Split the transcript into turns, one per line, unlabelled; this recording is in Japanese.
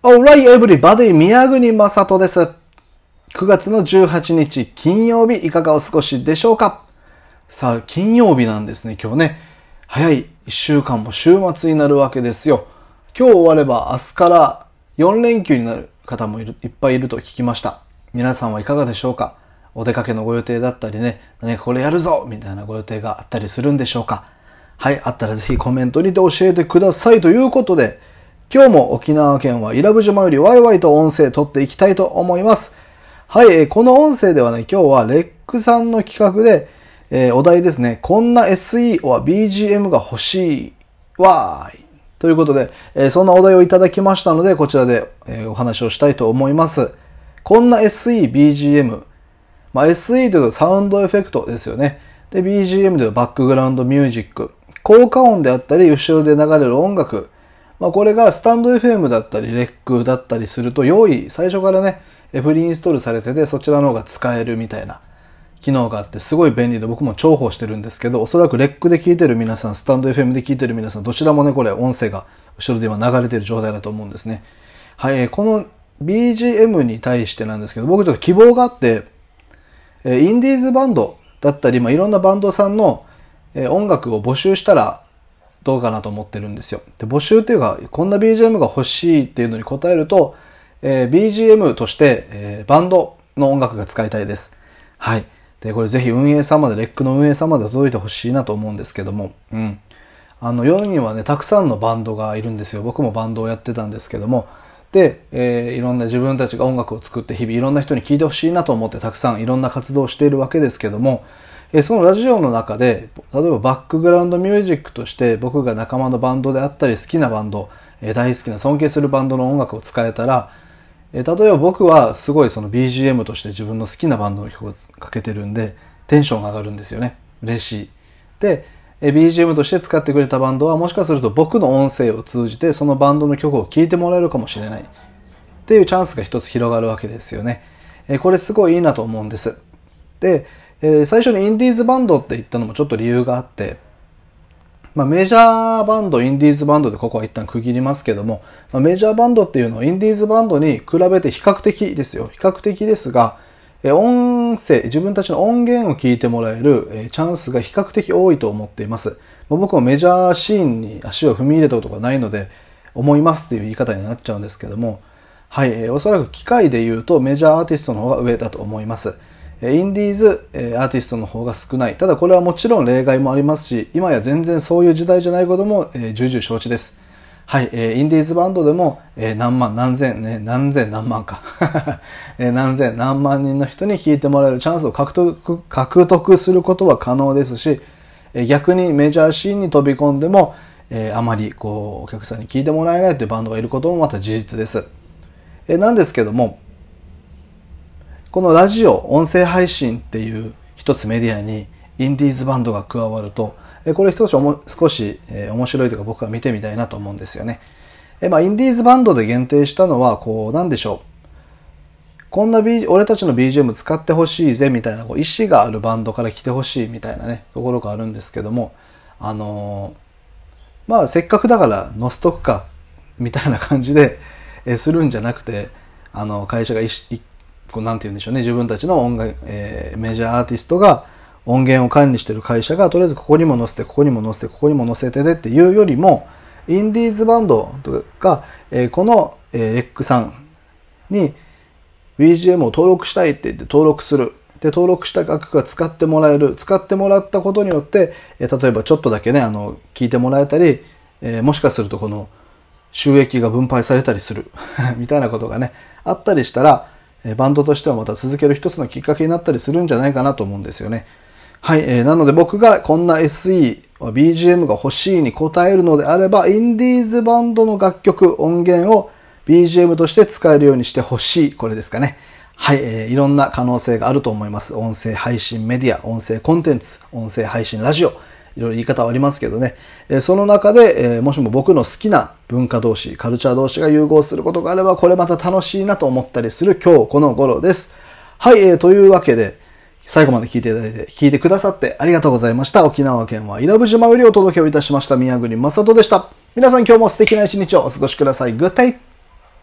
Alright, everybody! 宮国正人です。9月の18日金曜日いかがお過ごしでしょうか？さあ、金曜日なんですね、今日ね。早い1週間も週末になるわけですよ。今日終われば明日から4連休になる方もいるいっぱいいると聞きました。皆さんはいかがでしょうか？お出かけのご予定だったりね、何かこれやるぞみたいなご予定があったりするんでしょうか？はい、あったらぜひコメントにて教えてくださいということで、今日も沖縄県は伊良部島よりワイワイと音声撮っていきたいと思います。はい、この音声ではね、今日はレックさんの企画で、えー、お題ですね、こんな SE は BGM が欲しいわーい。ということで、えー、そんなお題をいただきましたので、こちらで、え、お話をしたいと思います。こんな SE、BGM。まあ、SE というとサウンドエフェクトですよね。で、BGM というとバックグラウンドミュージック。効果音であったり、後ろで流れる音楽。まあ、これがスタンド FM だったり、レックだったりすると、用意、最初からね、フリーインストールされてて、そちらの方が使えるみたいな機能があって、すごい便利で僕も重宝してるんですけど、おそらくレックで聞いてる皆さん、スタンド FM で聞いてる皆さん、どちらもね、これ音声が後ろで今流れてる状態だと思うんですね。はい、この BGM に対してなんですけど、僕ちょっと希望があって、インディーズバンドだったり、まあ、いろんなバンドさんの音楽を募集したらどうかなと思ってるんですよ。で、募集っていうか、こんな BGM が欲しいっていうのに答えると、えー、BGM として、えー、バンドの音楽が使いたいです。はい。で、これぜひ運営様で、レックの運営様で届いてほしいなと思うんですけども、うん。あの、世にはね、たくさんのバンドがいるんですよ。僕もバンドをやってたんですけども、で、えー、いろんな自分たちが音楽を作って日々いろんな人に聴いてほしいなと思ってたくさんいろんな活動をしているわけですけども、そのラジオの中で、例えばバックグラウンドミュージックとして僕が仲間のバンドであったり好きなバンド、大好きな尊敬するバンドの音楽を使えたら、例えば僕はすごいその BGM として自分の好きなバンドの曲をかけてるんで、テンションが上がるんですよね。嬉しい。で、BGM として使ってくれたバンドはもしかすると僕の音声を通じてそのバンドの曲を聴いてもらえるかもしれない。っていうチャンスが一つ広がるわけですよね。これすごいいいなと思うんです。で、えー、最初にインディーズバンドって言ったのもちょっと理由があって、まあ、メジャーバンド、インディーズバンドでここは一旦区切りますけども、まあ、メジャーバンドっていうのはインディーズバンドに比べて比較的ですよ。比較的ですが、え音声、自分たちの音源を聞いてもらえる、えチャンスが比較的多いと思っています。ま僕もメジャーシーンに足を踏み入れたことがないので、思いますっていう言い方になっちゃうんですけども、はい、えおそらく機械で言うとメジャーアーティストの方が上だと思います。インディーズアーティストの方が少ない。ただこれはもちろん例外もありますし、今や全然そういう時代じゃないことも重々承知です。はい、インディーズバンドでも何万、何千、ね、何千何万か。何千、何万人の人に聴いてもらえるチャンスを獲得、獲得することは可能ですし、逆にメジャーシーンに飛び込んでも、あまりこうお客さんに聴いてもらえないというバンドがいることもまた事実です。なんですけども、このラジオ、音声配信っていう一つメディアにインディーズバンドが加わると、これ一つ少し面白いというか僕は見てみたいなと思うんですよね。えまあ、インディーズバンドで限定したのは、こう、なんでしょう。こんな、B、俺たちの BGM 使ってほしいぜみたいなこう意思があるバンドから来てほしいみたいなね、ところがあるんですけども、あのー、まあせっかくだから乗せとくか、みたいな感じで、えするんじゃなくて、あの、会社が一こうなんて言うんでしょうね、自分たちの音楽、えー、メジャーアーティストが音源を管理してる会社が、とりあえずここにも載せて、ここにも載せて、ここにも載せてでっていうよりも、インディーズバンドとか、えー、この、えー、レックさんに BGM を登録したいって言って登録する。で、登録した楽が使ってもらえる。使ってもらったことによって、えー、例えばちょっとだけね、あの、聞いてもらえたり、えー、もしかするとこの収益が分配されたりする みたいなことがね、あったりしたら、バンドとしてはまた続ける一つのきっかけになったりするんじゃないかなと思うんですよね。はい。えー、なので僕がこんな SE、BGM が欲しいに答えるのであれば、インディーズバンドの楽曲、音源を BGM として使えるようにしてほしい。これですかね。はい、えー、いろんな可能性があると思います。音声配信メディア、音声コンテンツ、音声配信ラジオ。いろいろ言い方はありますけどね。その中で、もしも僕の好きな文化同士、カルチャー同士が融合することがあれば、これまた楽しいなと思ったりする今日この頃です。はい、というわけで、最後まで聞いていただいて、聞いてくださってありがとうございました。沖縄県は伊良部島よりお届けをいたしました宮国正人でした。皆さん今日も素敵な一日をお過ごしください。Good day!